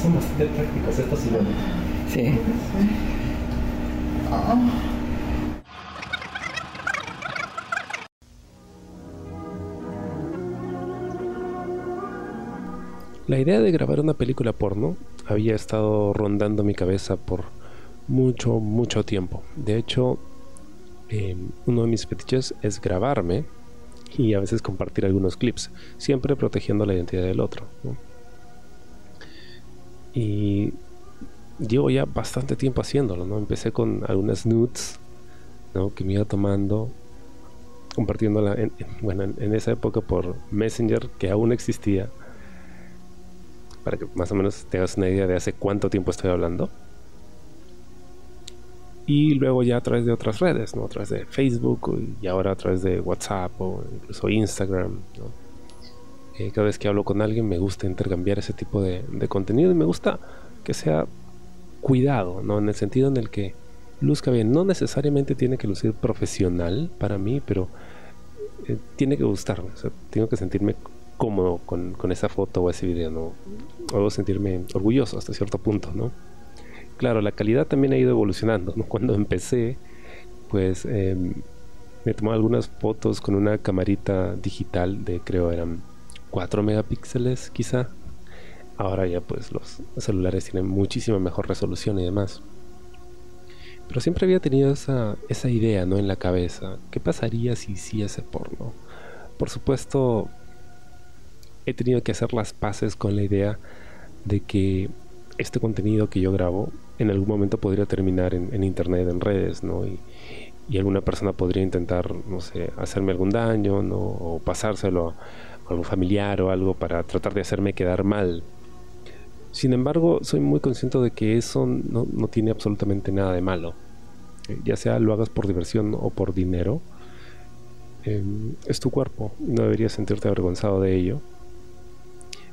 son bastante prácticos estos sillones. Sí. La idea de grabar una película porno había estado rondando mi cabeza por mucho, mucho tiempo. De hecho, eh, uno de mis fetiches es grabarme y a veces compartir algunos clips, siempre protegiendo la identidad del otro. Y llevo ya bastante tiempo haciéndolo, ¿no? Empecé con algunas nudes, ¿no? Que me iba tomando, compartiéndola, en, bueno, en esa época por Messenger, que aún existía para que más o menos tengas una idea de hace cuánto tiempo estoy hablando. Y luego ya a través de otras redes, ¿no? a través de Facebook y ahora a través de WhatsApp o incluso Instagram. Eh, cada vez que hablo con alguien me gusta intercambiar ese tipo de, contenido y me gusta que sea cuidado, ¿no? en el sentido en el que luzca bien. No necesariamente tiene que lucir profesional para mí, pero eh, tiene que gustarme. tengo que sentirme cómodo con, esa foto o ese video, ¿no? O sentirme orgulloso hasta cierto punto, ¿no? Claro, la calidad también ha ido evolucionando, Cuando empecé, pues em, me tomaba algunas fotos con una camarita digital de creo eran 4 megapíxeles quizá. Ahora ya pues los celulares tienen muchísima mejor resolución y demás. Pero siempre había tenido esa, idea, ¿no? En la cabeza. ¿Qué pasaría si hiciese porno? Por supuesto, he tenido que hacer las paces con la idea de que este contenido que yo grabo en algún momento podría terminar en, internet, en redes, ¿no? Y, alguna persona podría intentar, no sé, hacerme algún daño, ¿no? O pasárselo a algún familiar o algo para tratar de hacerme quedar mal. Sin embargo, soy muy consciente de que eso no, tiene absolutamente nada de malo. Eh, ya sea lo hagas por diversión o por dinero, em, es tu cuerpo y no deberías sentirte avergonzado de ello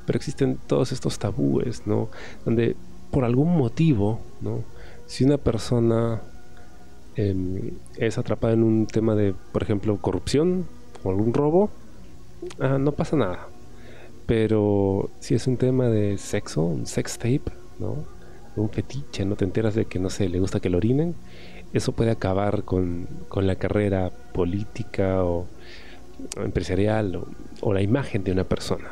pero existen todos estos tabúes, ¿no? Donde por algún motivo, ¿no? Si una persona em, es atrapada en un tema de, por ejemplo, corrupción o algún robo, no pasa nada. Pero si es un tema de sexo, un sex tape, ¿no? Un fetiche, no te enteras de que, no sé, le gusta que lo orinen, eso puede acabar con, la carrera política o empresarial o la imagen de una persona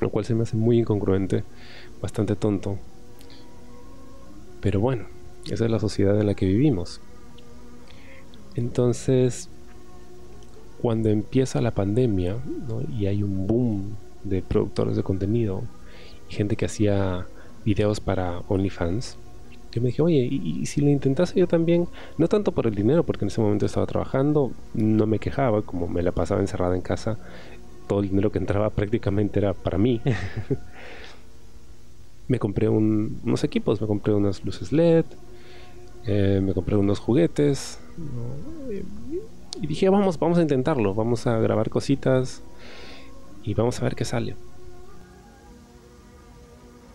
lo cual se me hace muy incongruente, bastante tonto. Pero bueno, esa es la sociedad en la que vivimos. Entonces, cuando empieza la pandemia y hay un boom de productores de contenido y gente que hacía videos para OnlyFans, yo me dije, oye, ¿y, si lo intentase yo también? No tanto por el dinero, porque en ese momento estaba trabajando, no me quejaba, como me la pasaba encerrada en casa, todo el dinero que entraba prácticamente era para mí. me compré unos equipos, me compré unas luces LED, eh, me compré unos juguetes. Y dije, vamos, vamos a intentarlo, vamos a grabar cositas y vamos a ver qué sale.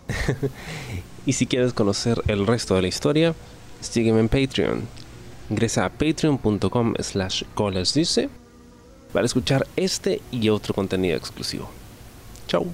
y si quieres conocer el resto de la historia, sígueme en Patreon. Ingresa a patreon.com slash dice para escuchar este y otro contenido exclusivo. Chao.